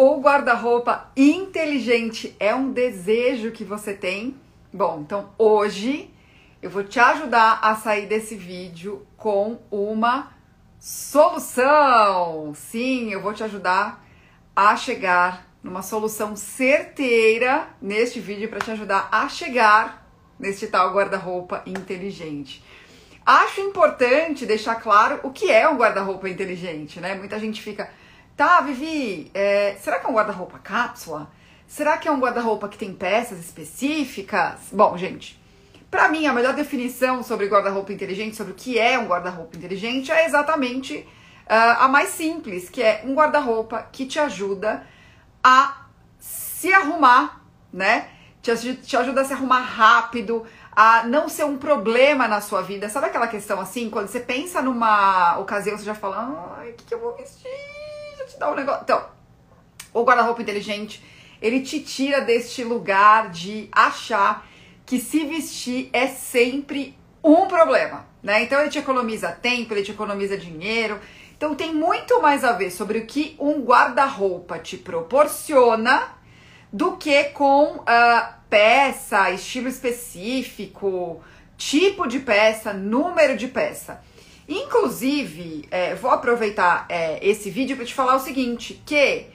O guarda-roupa inteligente é um desejo que você tem? Bom, então hoje eu vou te ajudar a sair desse vídeo com uma solução. Sim, eu vou te ajudar a chegar numa solução certeira neste vídeo para te ajudar a chegar neste tal guarda-roupa inteligente. Acho importante deixar claro o que é um guarda-roupa inteligente, né? Muita gente fica, tá, Vivi, é, será que é um guarda-roupa cápsula? Será que é um guarda-roupa que tem peças específicas? Bom, gente, para mim a melhor definição sobre guarda-roupa inteligente, sobre o que é um guarda-roupa inteligente, é exatamente uh, a mais simples, que é um guarda-roupa que te ajuda a se arrumar, né? Te, te ajuda a se arrumar rápido, a não ser um problema na sua vida. Sabe aquela questão assim, quando você pensa numa ocasião, você já fala, ai, o que, que eu vou vestir? Um negócio. Então, o guarda-roupa inteligente, ele te tira deste lugar de achar que se vestir é sempre um problema, né? Então ele te economiza tempo, ele te economiza dinheiro. Então tem muito mais a ver sobre o que um guarda-roupa te proporciona do que com uh, peça, estilo específico, tipo de peça, número de peça. Inclusive, é, vou aproveitar é, esse vídeo para te falar o seguinte: que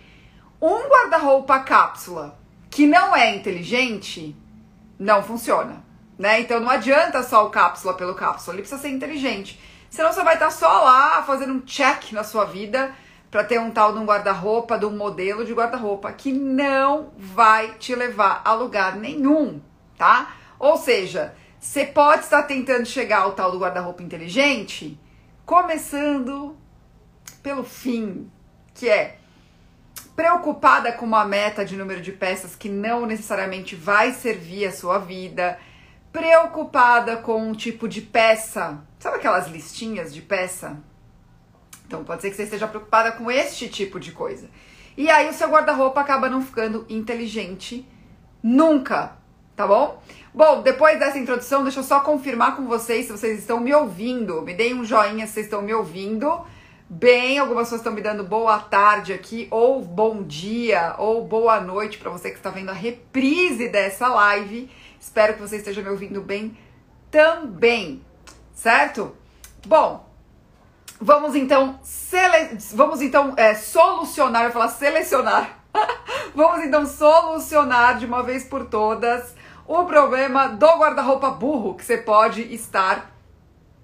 um guarda-roupa cápsula que não é inteligente não funciona, né? Então não adianta só o cápsula pelo cápsula, ele precisa ser inteligente. Senão você vai estar só lá fazendo um check na sua vida para ter um tal de um guarda-roupa, de um modelo de guarda-roupa que não vai te levar a lugar nenhum, tá? Ou seja, você pode estar tentando chegar ao tal do guarda-roupa inteligente, começando pelo fim, que é preocupada com uma meta de número de peças que não necessariamente vai servir a sua vida, preocupada com um tipo de peça, sabe aquelas listinhas de peça? Então pode ser que você esteja preocupada com este tipo de coisa. E aí o seu guarda-roupa acaba não ficando inteligente nunca, tá bom? Bom, depois dessa introdução, deixa eu só confirmar com vocês se vocês estão me ouvindo. Me deem um joinha se vocês estão me ouvindo. Bem, algumas pessoas estão me dando boa tarde aqui, ou bom dia, ou boa noite para você que está vendo a reprise dessa live. Espero que você esteja me ouvindo bem também, certo? Bom, Vamos então, sele... vamos então é, solucionar, eu falar selecionar. Vamos então solucionar de uma vez por todas o problema do guarda-roupa burro que você pode estar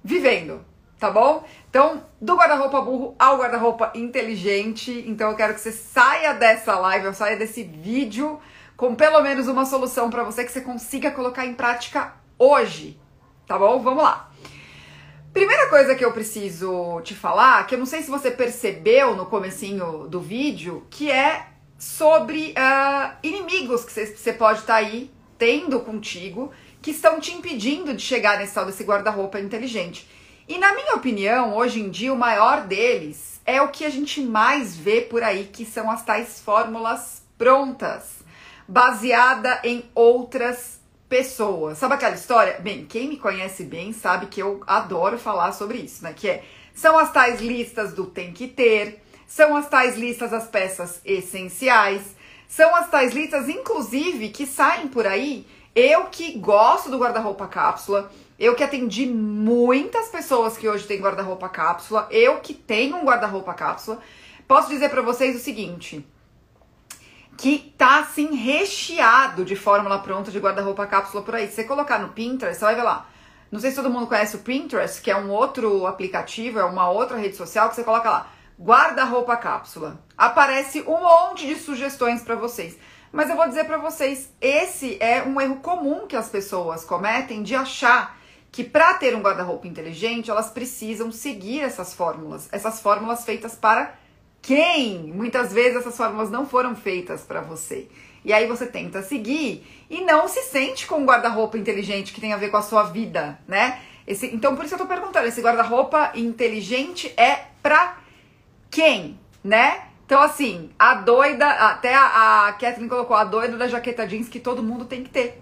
vivendo, tá bom? Então, do guarda-roupa burro ao guarda-roupa inteligente. Então, eu quero que você saia dessa live, ou saia desse vídeo com pelo menos uma solução para você que você consiga colocar em prática hoje, tá bom? Vamos lá. Primeira coisa que eu preciso te falar, que eu não sei se você percebeu no comecinho do vídeo, que é sobre uh, inimigos que você pode estar tá aí tendo contigo, que estão te impedindo de chegar nesse tal desse guarda-roupa inteligente. E na minha opinião, hoje em dia, o maior deles é o que a gente mais vê por aí, que são as tais fórmulas prontas, baseada em outras pessoas. Sabe aquela história? Bem, quem me conhece bem sabe que eu adoro falar sobre isso, né? Que é são as tais listas do tem que ter, são as tais listas das peças essenciais, são as tais listas, inclusive, que saem por aí. Eu que gosto do guarda-roupa cápsula, eu que atendi muitas pessoas que hoje têm guarda-roupa cápsula, eu que tenho um guarda-roupa cápsula, posso dizer para vocês o seguinte: que tá assim recheado de fórmula pronta de guarda-roupa cápsula por aí. Se você colocar no Pinterest, você vai ver lá. Não sei se todo mundo conhece o Pinterest, que é um outro aplicativo, é uma outra rede social que você coloca lá, guarda-roupa cápsula. Aparece um monte de sugestões para vocês. Mas eu vou dizer para vocês, esse é um erro comum que as pessoas cometem de achar que para ter um guarda-roupa inteligente, elas precisam seguir essas fórmulas, essas fórmulas feitas para quem? Muitas vezes essas fórmulas não foram feitas para você. E aí você tenta seguir e não se sente com um guarda-roupa inteligente que tem a ver com a sua vida, né? Esse, então por isso eu tô perguntando, esse guarda-roupa inteligente é pra quem, né? Então assim, a doida, até a, a Kathleen colocou a doida da jaqueta jeans que todo mundo tem que ter,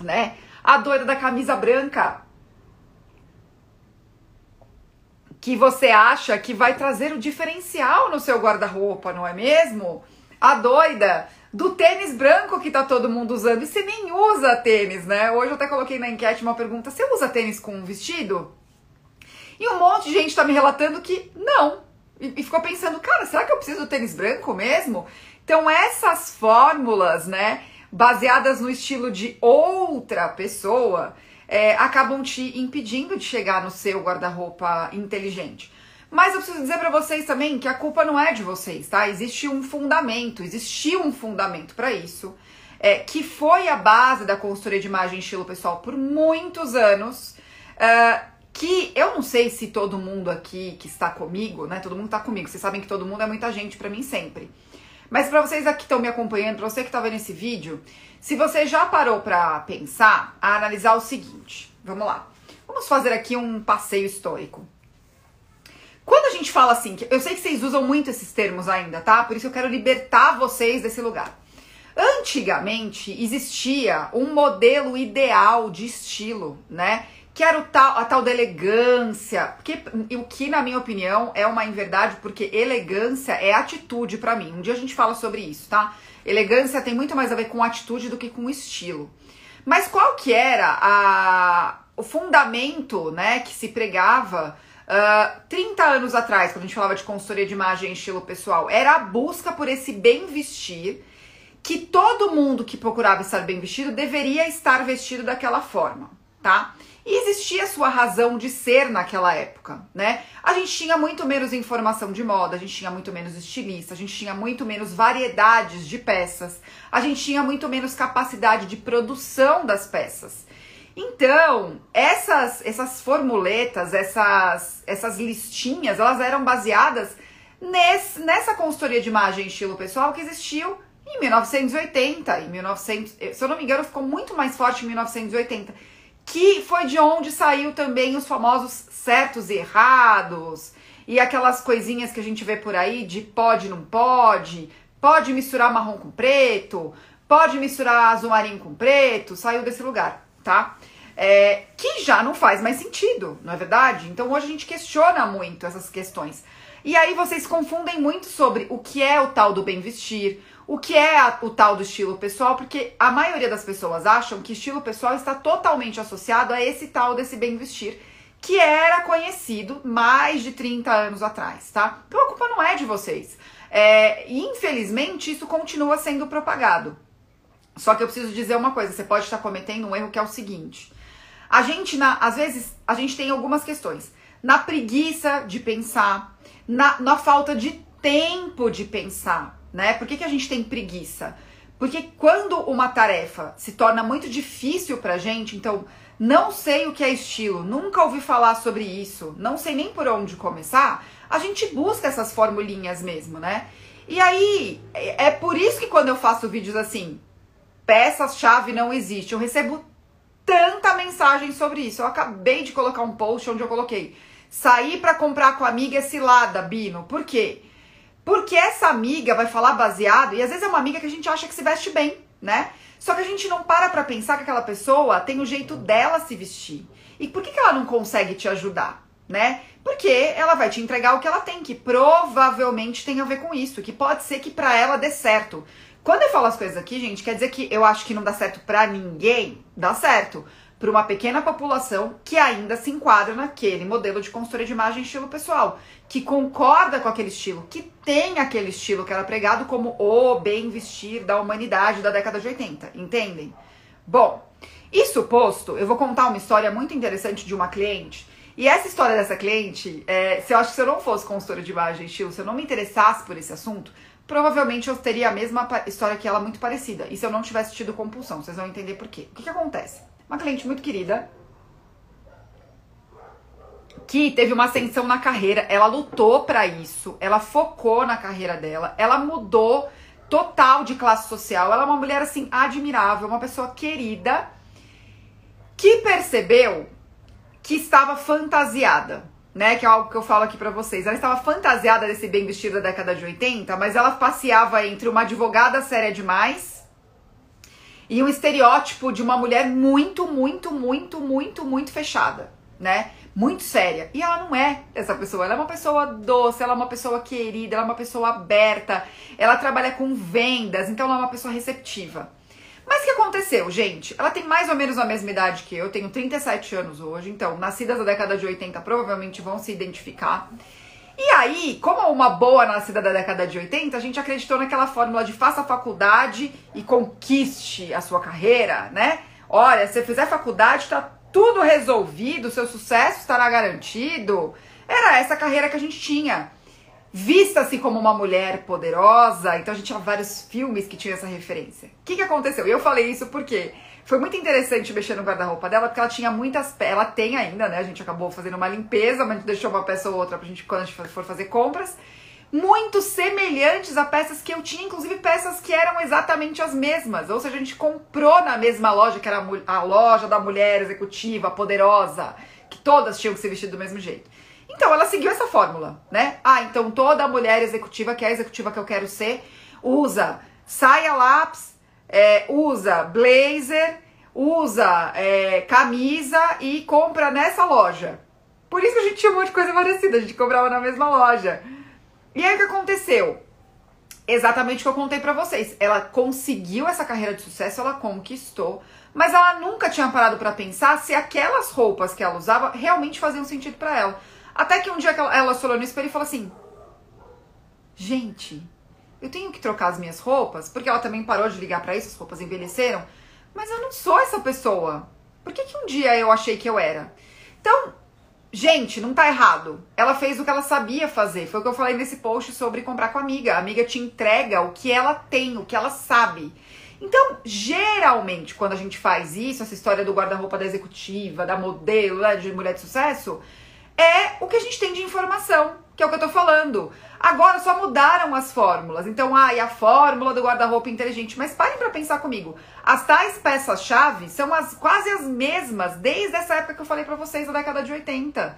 né? A doida da camisa branca, que você acha que vai trazer o diferencial no seu guarda-roupa, não é mesmo? a doida do tênis branco que tá todo mundo usando. E você nem usa tênis, né? Hoje eu até coloquei na enquete uma pergunta: você usa tênis com vestido? E um monte de gente tá me relatando que não. E, e ficou pensando, cara, será que eu preciso do tênis branco mesmo? Então, essas fórmulas, né, baseadas no estilo de outra pessoa, é, acabam te impedindo de chegar no seu guarda-roupa inteligente. Mas eu preciso dizer para vocês também que a culpa não é de vocês, tá? Existe um fundamento, existiu um fundamento para isso, é, que foi a base da consultoria de imagem e estilo pessoal por muitos anos. É, que eu não sei se todo mundo aqui que está comigo, né? Todo mundo está comigo. Vocês sabem que todo mundo é muita gente para mim sempre. Mas para vocês aqui que estão me acompanhando, para você que está vendo esse vídeo, se você já parou para pensar, a analisar o seguinte, vamos lá. Vamos fazer aqui um passeio histórico. Quando a gente fala assim, eu sei que vocês usam muito esses termos ainda, tá? Por isso eu quero libertar vocês desse lugar. Antigamente existia um modelo ideal de estilo, né? Que era o tal, a tal da elegância, o que na minha opinião é uma inverdade, porque elegância é atitude para mim. Um dia a gente fala sobre isso, tá? Elegância tem muito mais a ver com atitude do que com estilo. Mas qual que era a, o fundamento, né, que se pregava Uh, ah, 30 anos atrás, quando a gente falava de consultoria de imagem e estilo pessoal, era a busca por esse bem vestir, que todo mundo que procurava estar bem vestido deveria estar vestido daquela forma, tá? E existia sua razão de ser naquela época, né? A gente tinha muito menos informação de moda, a gente tinha muito menos estilista, a gente tinha muito menos variedades de peças, a gente tinha muito menos capacidade de produção das peças. Então, essas, essas formuletas, essas, essas listinhas, elas eram baseadas nesse, nessa consultoria de imagem e estilo pessoal que existiu em 1980. Em 1900, se eu não me engano, ficou muito mais forte em 1980. Que foi de onde saiu também os famosos certos e errados. E aquelas coisinhas que a gente vê por aí de pode, não pode, pode misturar marrom com preto, pode misturar azul marinho com preto, saiu desse lugar tá? É, que já não faz mais sentido, não é verdade? Então hoje a gente questiona muito essas questões. E aí vocês confundem muito sobre o que é o tal do bem vestir, o que é a, o tal do estilo pessoal, porque a maioria das pessoas acham que estilo pessoal está totalmente associado a esse tal desse bem vestir, que era conhecido mais de 30 anos atrás, tá? Então a culpa não é de vocês. É, infelizmente, isso continua sendo propagado. Só que eu preciso dizer uma coisa, você pode estar cometendo um erro que é o seguinte. A gente, na, às vezes, a gente tem algumas questões. Na preguiça de pensar, na, na falta de tempo de pensar, né? Por que, que a gente tem preguiça? Porque quando uma tarefa se torna muito difícil pra gente, então não sei o que é estilo, nunca ouvi falar sobre isso, não sei nem por onde começar, a gente busca essas formulinhas mesmo, né? E aí, é, é por isso que quando eu faço vídeos assim, peças-chave não existe. Eu recebo tanta mensagem sobre isso. Eu acabei de colocar um post onde eu coloquei: sair para comprar com a amiga é cilada, Bino. Por quê? Porque essa amiga vai falar baseado, e às vezes é uma amiga que a gente acha que se veste bem, né? Só que a gente não para pra pensar que aquela pessoa tem o jeito dela se vestir. E por que, que ela não consegue te ajudar, né? Porque ela vai te entregar o que ela tem, que provavelmente tem a ver com isso, que pode ser que para ela dê certo. Quando eu falo as coisas aqui, gente, quer dizer que eu acho que não dá certo pra ninguém? Dá certo. Para uma pequena população que ainda se enquadra naquele modelo de consultoria de imagem estilo pessoal, que concorda com aquele estilo, que tem aquele estilo que era pregado como o bem vestir da humanidade da década de 80, entendem? Bom, isso posto, eu vou contar uma história muito interessante de uma cliente. E essa história dessa cliente, é, se eu acho que se eu não fosse consultora de imagem estilo, se eu não me interessasse por esse assunto, provavelmente eu teria a mesma história que ela, muito parecida. E se eu não tivesse tido compulsão, vocês vão entender por quê. O que, que acontece? Uma cliente muito querida, que teve uma ascensão na carreira, ela lutou para isso, ela focou na carreira dela, ela mudou total de classe social. Ela é uma mulher assim admirável, uma pessoa querida que percebeu que estava fantasiada né? Que é algo que eu falo aqui para vocês. Ela estava fantasiada desse bem vestido da década de 80, mas ela passeava entre uma advogada séria demais e um estereótipo de uma mulher muito, muito, muito, muito, muito fechada, né? muito séria. E ela não é essa pessoa. Ela é uma pessoa doce, ela é uma pessoa querida, ela é uma pessoa aberta, ela trabalha com vendas, então ela é uma pessoa receptiva. Mas o que aconteceu, gente? Ela tem mais ou menos a mesma idade que eu, tenho 37 anos hoje, então nascidas da década de 80 provavelmente vão se identificar. E aí, como uma boa nascida da década de 80, a gente acreditou naquela fórmula de faça faculdade e conquiste a sua carreira, né? Olha, se fizer faculdade, tá tudo resolvido, seu sucesso estará garantido. Era essa carreira que a gente tinha. Vista-se como uma mulher poderosa, então a gente tinha vários filmes que tinham essa referência. O que, que aconteceu? E eu falei isso porque foi muito interessante mexer no guarda-roupa dela, porque ela tinha muitas peças, ela tem ainda, né? A gente acabou fazendo uma limpeza, mas deixou uma peça ou outra pra gente quando a gente for fazer compras muito semelhantes a peças que eu tinha, inclusive peças que eram exatamente as mesmas. Ou seja, a gente comprou na mesma loja, que era a loja da mulher executiva, poderosa, que todas tinham que se vestir do mesmo jeito. Então ela seguiu essa fórmula, né? Ah, então toda mulher executiva, que é a executiva que eu quero ser, usa saia lápis, é, usa blazer, usa é, camisa e compra nessa loja. Por isso que a gente tinha um monte de coisa parecida, a gente comprava na mesma loja. E aí o que aconteceu? Exatamente o que eu contei para vocês. Ela conseguiu essa carreira de sucesso, ela conquistou, mas ela nunca tinha parado para pensar se aquelas roupas que ela usava realmente faziam sentido para ela. Até que um dia ela, ela olhou no espelho e falou assim: Gente, eu tenho que trocar as minhas roupas, porque ela também parou de ligar para isso, as roupas envelheceram, mas eu não sou essa pessoa. Por que, que um dia eu achei que eu era? Então, Gente, não tá errado. Ela fez o que ela sabia fazer. Foi o que eu falei nesse post sobre comprar com a amiga. A amiga te entrega o que ela tem, o que ela sabe. Então, geralmente, quando a gente faz isso, essa história do guarda-roupa da executiva, da modelo, né, de mulher de sucesso, é o que a gente tem de informação, que é o que eu tô falando. Agora só mudaram as fórmulas. Então, ah, e a fórmula do guarda-roupa inteligente. Mas parem para pensar comigo. As tais peças-chave são as, quase as mesmas desde essa época que eu falei para vocês, da década de 80.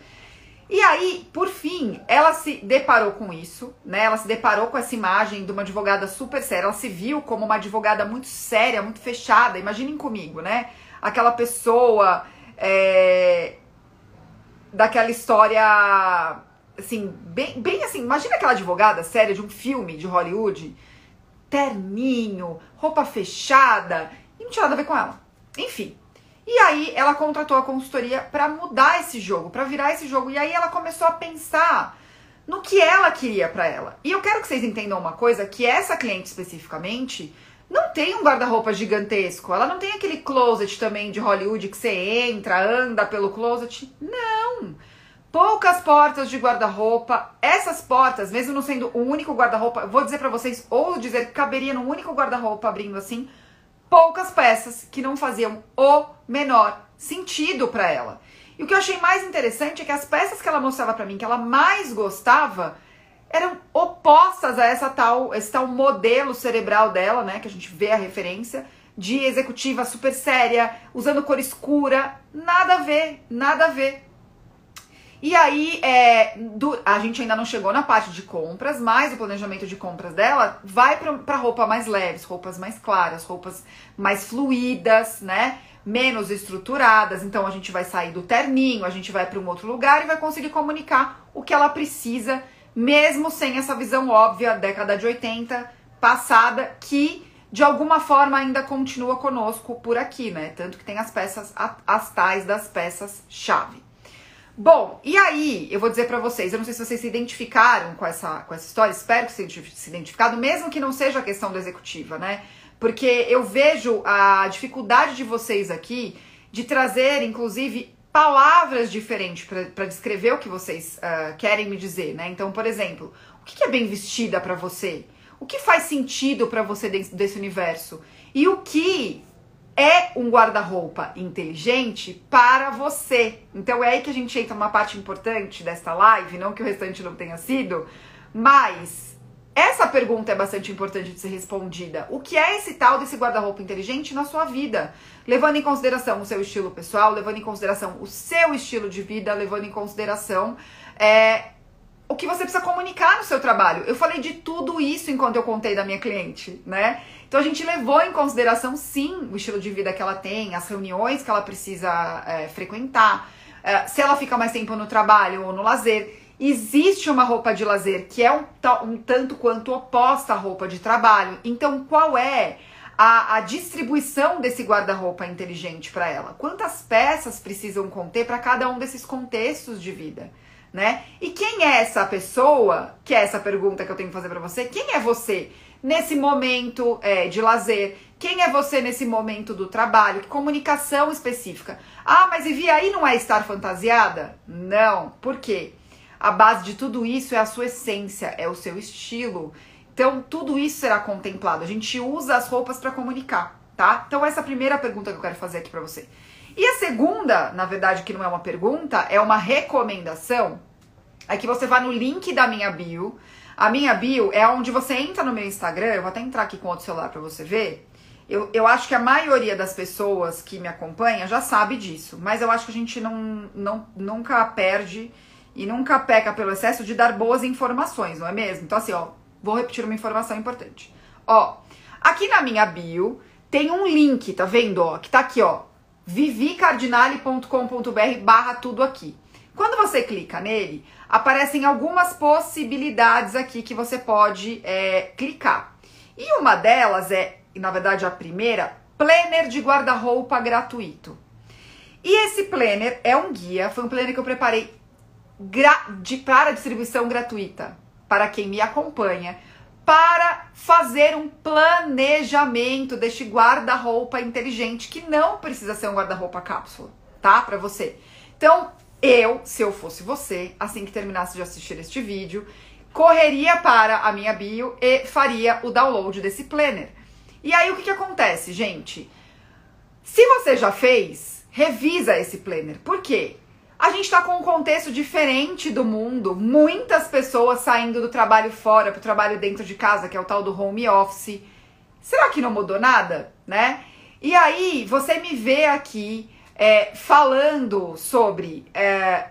E aí, por fim, ela se deparou com isso, né? Ela se deparou com essa imagem de uma advogada super séria. Ela se viu como uma advogada muito séria, muito fechada. Imaginem comigo, né? Aquela pessoa é, daquela história assim, bem, bem assim, imagina aquela advogada séria de um filme de Hollywood, terninho, roupa fechada, e não tinha nada a ver com ela. Enfim. E aí ela contratou a consultoria para mudar esse jogo, para virar esse jogo. E aí ela começou a pensar no que ela queria para ela. E eu quero que vocês entendam uma coisa, que essa cliente especificamente não tem um guarda-roupa gigantesco. Ela não tem aquele closet também de Hollywood que você entra, anda pelo closet. Não poucas portas de guarda-roupa. Essas portas, mesmo não sendo o único guarda-roupa, vou dizer para vocês, ou dizer que caberia num único guarda-roupa abrindo assim, poucas peças que não faziam o menor sentido para ela. E o que eu achei mais interessante é que as peças que ela mostrava para mim que ela mais gostava eram opostas a essa tal, esse tal modelo cerebral dela, né, que a gente vê a referência de executiva super séria, usando cor escura, nada a ver, nada a ver. E aí, é, do, a gente ainda não chegou na parte de compras, mas o planejamento de compras dela vai para roupa mais leves, roupas mais claras, roupas mais fluídas, né? Menos estruturadas. Então a gente vai sair do terninho, a gente vai para um outro lugar e vai conseguir comunicar o que ela precisa, mesmo sem essa visão óbvia década de 80 passada, que de alguma forma ainda continua conosco por aqui, né? Tanto que tem as peças, as tais das peças chave. Bom, e aí, eu vou dizer para vocês, eu não sei se vocês se identificaram com essa, com essa história, espero que vocês tenham se identificado, mesmo que não seja a questão da executiva, né? Porque eu vejo a dificuldade de vocês aqui de trazer, inclusive, palavras diferentes para descrever o que vocês uh, querem me dizer, né? Então, por exemplo, o que é bem vestida para você? O que faz sentido para você desse universo? E o que é um guarda-roupa inteligente para você. Então é aí que a gente entra numa parte importante desta live, não que o restante não tenha sido, mas essa pergunta é bastante importante de ser respondida. O que é esse tal desse guarda-roupa inteligente na sua vida? Levando em consideração o seu estilo pessoal, levando em consideração o seu estilo de vida, levando em consideração é, o que você precisa comunicar no seu trabalho. Eu falei de tudo isso enquanto eu contei da minha cliente, né? Então a gente levou em consideração sim o estilo de vida que ela tem, as reuniões que ela precisa é, frequentar, uh, se ela fica mais tempo no trabalho ou no lazer. Existe uma roupa de lazer que é um, um tanto quanto oposta à roupa de trabalho. Então, qual é a, a distribuição desse guarda-roupa inteligente para ela? Quantas peças precisam conter para cada um desses contextos de vida? Né? E quem é essa pessoa? Que é essa pergunta que eu tenho que fazer para você. Quem é você nesse momento é, de lazer? Quem é você nesse momento do trabalho? Que comunicação específica? Ah, mas Vivi, aí não é estar fantasiada? Não. Por quê? A base de tudo isso é a sua essência, é o seu estilo. Então, tudo isso será contemplado. A gente usa as roupas para comunicar, tá? Então, essa é a primeira pergunta que eu quero fazer aqui para você. E a segunda, na verdade, que não é uma pergunta, é uma recomendação. É que você vá no link da minha bio. A minha bio é onde você entra no meu Instagram. Eu vou até entrar aqui com outro celular para você ver. Eu, eu acho que a maioria das pessoas que me acompanha já sabe disso, mas eu acho que a gente não, não nunca perde e nunca peca pelo excesso de dar boas informações, não é mesmo? Então, assim, ó, vou repetir uma informação importante. Ó, aqui na minha bio tem um link, tá vendo? Ó, que tá aqui, ó, vivicardinale.com.br barra tudo aqui. Quando você clica nele, aparecem algumas possibilidades aqui que você pode é, clicar. E uma delas é, na verdade a primeira, planner de guarda-roupa gratuito. E esse planner é um guia, foi um planner que eu preparei de, para distribuição gratuita para quem me acompanha, para fazer um planejamento deste guarda-roupa inteligente, que não precisa ser um guarda-roupa cápsula, tá? Para você. Então, eu, se eu fosse você, assim que terminasse de assistir este vídeo, correria para a minha bio e faria o download desse planner. E aí o que, que acontece, gente? Se você já fez, revisa esse planner. Por quê? A gente está com um contexto diferente do mundo, muitas pessoas saindo do trabalho fora para o trabalho dentro de casa, que é o tal do home office. Será que não mudou nada, né? E aí você me vê aqui é, falando sobre é,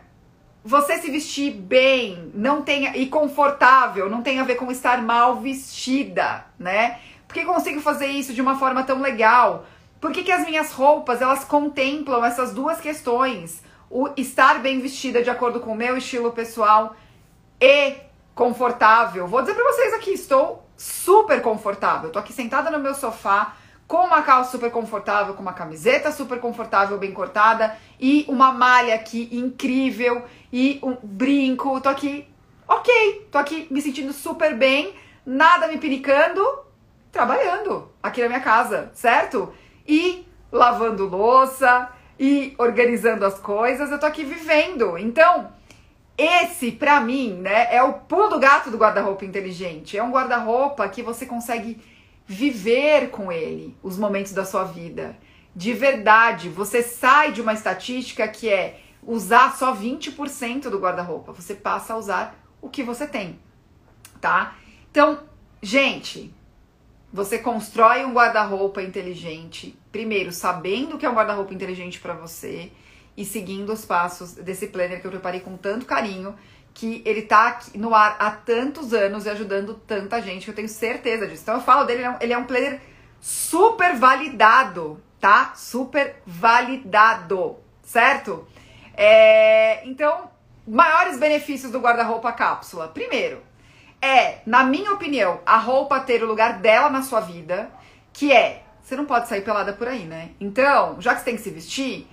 você se vestir bem, não tem e confortável, não tem a ver com estar mal vestida, né? Por que consigo fazer isso de uma forma tão legal? Por que, que as minhas roupas elas contemplam essas duas questões? o estar bem vestida de acordo com o meu estilo pessoal e confortável. Vou dizer para vocês aqui, estou super confortável. Tô aqui sentada no meu sofá com uma calça super confortável, com uma camiseta super confortável, bem cortada e uma malha aqui incrível e um brinco. Tô aqui, ok, tô aqui me sentindo super bem, nada me pinicando, trabalhando aqui na minha casa, certo? E lavando louça, e organizando as coisas, eu tô aqui vivendo. Então, esse, pra mim, né, é o pulo do gato do guarda-roupa inteligente. É um guarda-roupa que você consegue viver com ele os momentos da sua vida. De verdade, você sai de uma estatística que é usar só 20% do guarda-roupa. Você passa a usar o que você tem, tá? Então, gente, você constrói um guarda-roupa inteligente, primeiro sabendo que é um guarda-roupa inteligente para você e seguindo os passos desse planner que eu preparei com tanto carinho, que ele tá no ar há tantos anos e ajudando tanta gente, eu tenho certeza disso. Então eu falo dele, ele é um é planner super validado, tá? Super validado, certo? É, então, maiores benefícios do guarda-roupa cápsula. Primeiro, é, na minha opinião, a roupa ter o lugar dela na sua vida, que é, você não pode sair pelada por aí, né? Então, já que você tem que se vestir,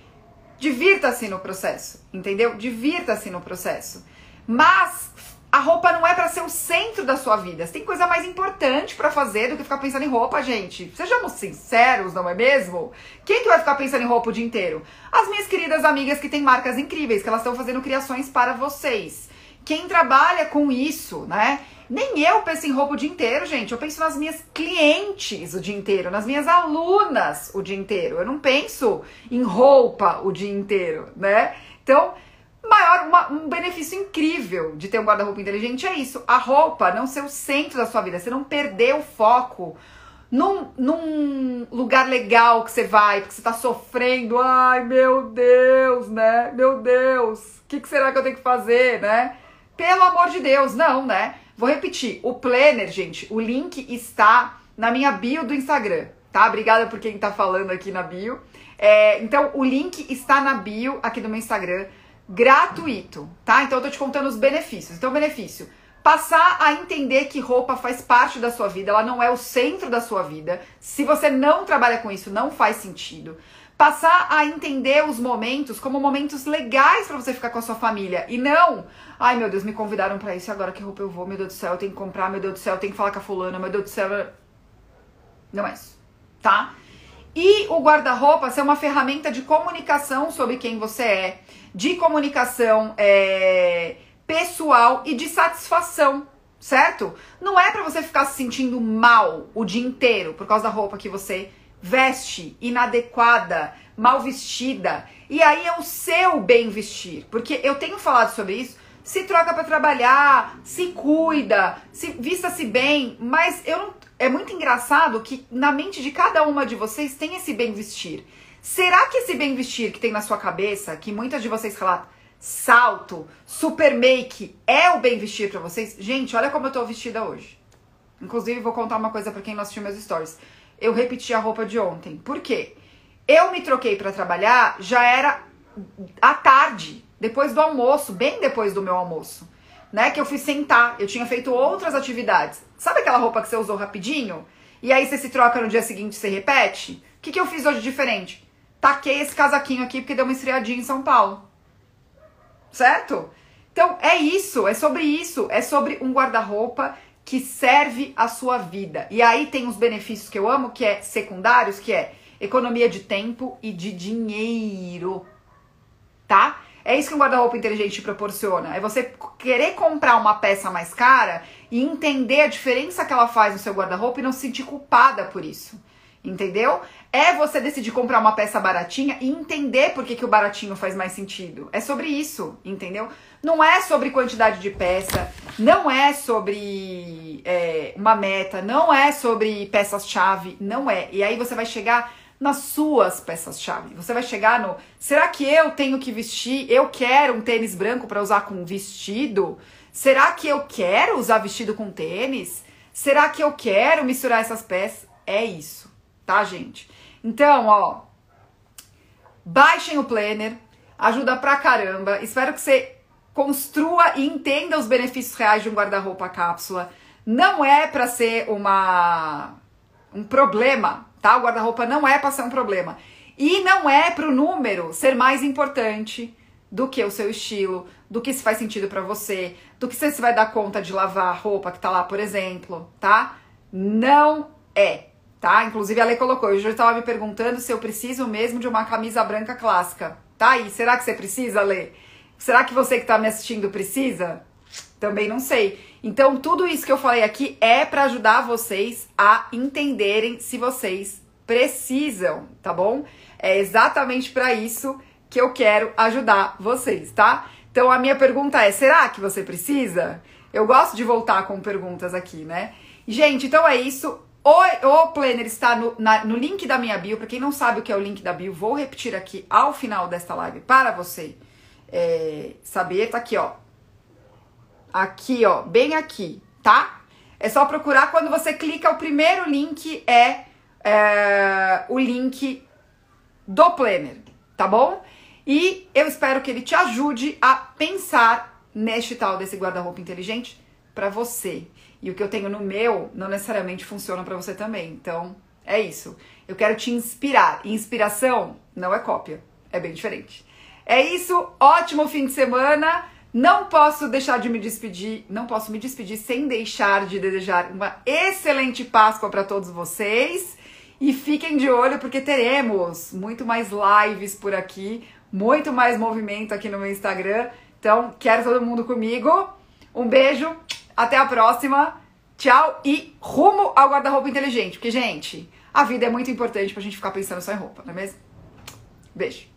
divirta-se no processo, entendeu? Divirta-se no processo. Mas a roupa não é para ser o centro da sua vida. Você tem coisa mais importante para fazer do que ficar pensando em roupa, gente. Sejamos sinceros, não é mesmo? Quem que vai ficar pensando em roupa o dia inteiro? As minhas queridas amigas que têm marcas incríveis, que elas estão fazendo criações para vocês. Quem trabalha com isso, né? Nem eu penso em roupa o dia inteiro, gente. Eu penso nas minhas clientes o dia inteiro, nas minhas alunas o dia inteiro. Eu não penso em roupa o dia inteiro, né? Então, maior, uma, um benefício incrível de ter um guarda-roupa inteligente é isso. A roupa não ser o centro da sua vida, você não perder o foco num, num lugar legal que você vai, porque você tá sofrendo. Ai, meu Deus, né? Meu Deus, o que, que será que eu tenho que fazer, né? Pelo amor de Deus, não, né? Vou repetir, o planner, gente, o link está na minha bio do Instagram, tá? Obrigada por quem tá falando aqui na bio. É, então, o link está na bio aqui do meu Instagram. Gratuito, tá? Então eu tô te contando os benefícios. Então, benefício: passar a entender que roupa faz parte da sua vida, ela não é o centro da sua vida. Se você não trabalha com isso, não faz sentido. Passar a entender os momentos como momentos legais para você ficar com a sua família e não, ai meu Deus, me convidaram para isso, agora que roupa eu vou, meu Deus do céu, eu tenho que comprar, meu Deus do céu, eu tenho que falar com a fulana, meu Deus do céu. Não é isso, tá? E o guarda-roupa ser uma ferramenta de comunicação sobre quem você é, de comunicação é, pessoal e de satisfação, certo? Não é para você ficar se sentindo mal o dia inteiro por causa da roupa que você veste, inadequada, mal vestida. E aí é o seu bem vestir, porque eu tenho falado sobre isso. Se troca para trabalhar, se cuida, se vista-se bem, mas eu não, é muito engraçado que na mente de cada uma de vocês tem esse bem vestir. Será que esse bem vestir que tem na sua cabeça, que muitas de vocês relatam, salto, super make, é o bem vestir para vocês? Gente, olha como eu tô vestida hoje. Inclusive, vou contar uma coisa para quem não assistiu meus stories. Eu repeti a roupa de ontem. Por quê? Eu me troquei para trabalhar, já era à tarde, depois do almoço, bem depois do meu almoço né? Que eu fui sentar, eu tinha feito outras atividades. Sabe aquela roupa que você usou rapidinho? E aí você se troca no dia seguinte e você repete? O que, que eu fiz hoje diferente? Taquei esse casaquinho aqui porque deu uma esfriadinha em São Paulo. Certo? Então é isso, é sobre isso, é sobre um guarda-roupa que serve a sua vida. E aí tem os benefícios que eu amo, que é secundários, que é economia de tempo e de dinheiro. Tá? É isso que um guarda-roupa inteligente proporciona. É você querer comprar uma peça mais cara e entender a diferença que ela faz no seu guarda-roupa e não se sentir culpada por isso. Entendeu? É você decidir comprar uma peça baratinha e entender por que, que o baratinho faz mais sentido. É sobre isso, entendeu? Não é sobre quantidade de peça, não é sobre é, uma meta, não é sobre peças-chave, não é. E aí você vai chegar nas suas peças-chave. Você vai chegar no: será que eu tenho que vestir? Eu quero um tênis branco para usar com vestido? Será que eu quero usar vestido com tênis? Será que eu quero misturar essas peças? É isso, tá, gente? Então, ó, baixem o planner, ajuda pra caramba. Espero que você construa e entenda os benefícios reais de um guarda-roupa cápsula. Não é para ser uma um problema tá? O guarda-roupa não é para ser um problema. E não é para o número ser mais importante do que o seu estilo, do que se faz sentido para você, do que você vai dar conta de lavar a roupa que tá lá, por exemplo, tá? Não é, tá? Inclusive a Lei colocou, eu já estava me perguntando se eu preciso mesmo de uma camisa branca clássica. Tá aí, será que você precisa, Lê? Será que você que tá me assistindo precisa? Também não sei. Então, tudo isso que eu falei aqui é para ajudar vocês a entenderem se vocês precisam, tá bom? É exatamente para isso que eu quero ajudar vocês, tá? Então, a minha pergunta é: será que você precisa? Eu gosto de voltar com perguntas aqui, né? Gente, então é isso. O, o Planner está no, na, no link da minha bio. Para quem não sabe o que é o link da bio, vou repetir aqui ao final desta live para você é, saber. Tá aqui, ó Aqui, ó, bem aqui, tá? É só procurar. Quando você clica, o primeiro link é, é o link do Planner, tá bom? E eu espero que ele te ajude a pensar neste tal desse guarda-roupa inteligente para você. E o que eu tenho no meu não necessariamente funciona para você também. Então, é isso. Eu quero te inspirar. Inspiração não é cópia, é bem diferente. É isso. Ótimo fim de semana. Não posso deixar de me despedir, não posso me despedir sem deixar de desejar uma excelente Páscoa para todos vocês. E fiquem de olho porque teremos muito mais lives por aqui, muito mais movimento aqui no meu Instagram. Então, quero todo mundo comigo. Um beijo, até a próxima. Tchau e rumo ao guarda-roupa inteligente. Porque, gente, a vida é muito importante pra gente ficar pensando só em roupa, não é mesmo? Beijo.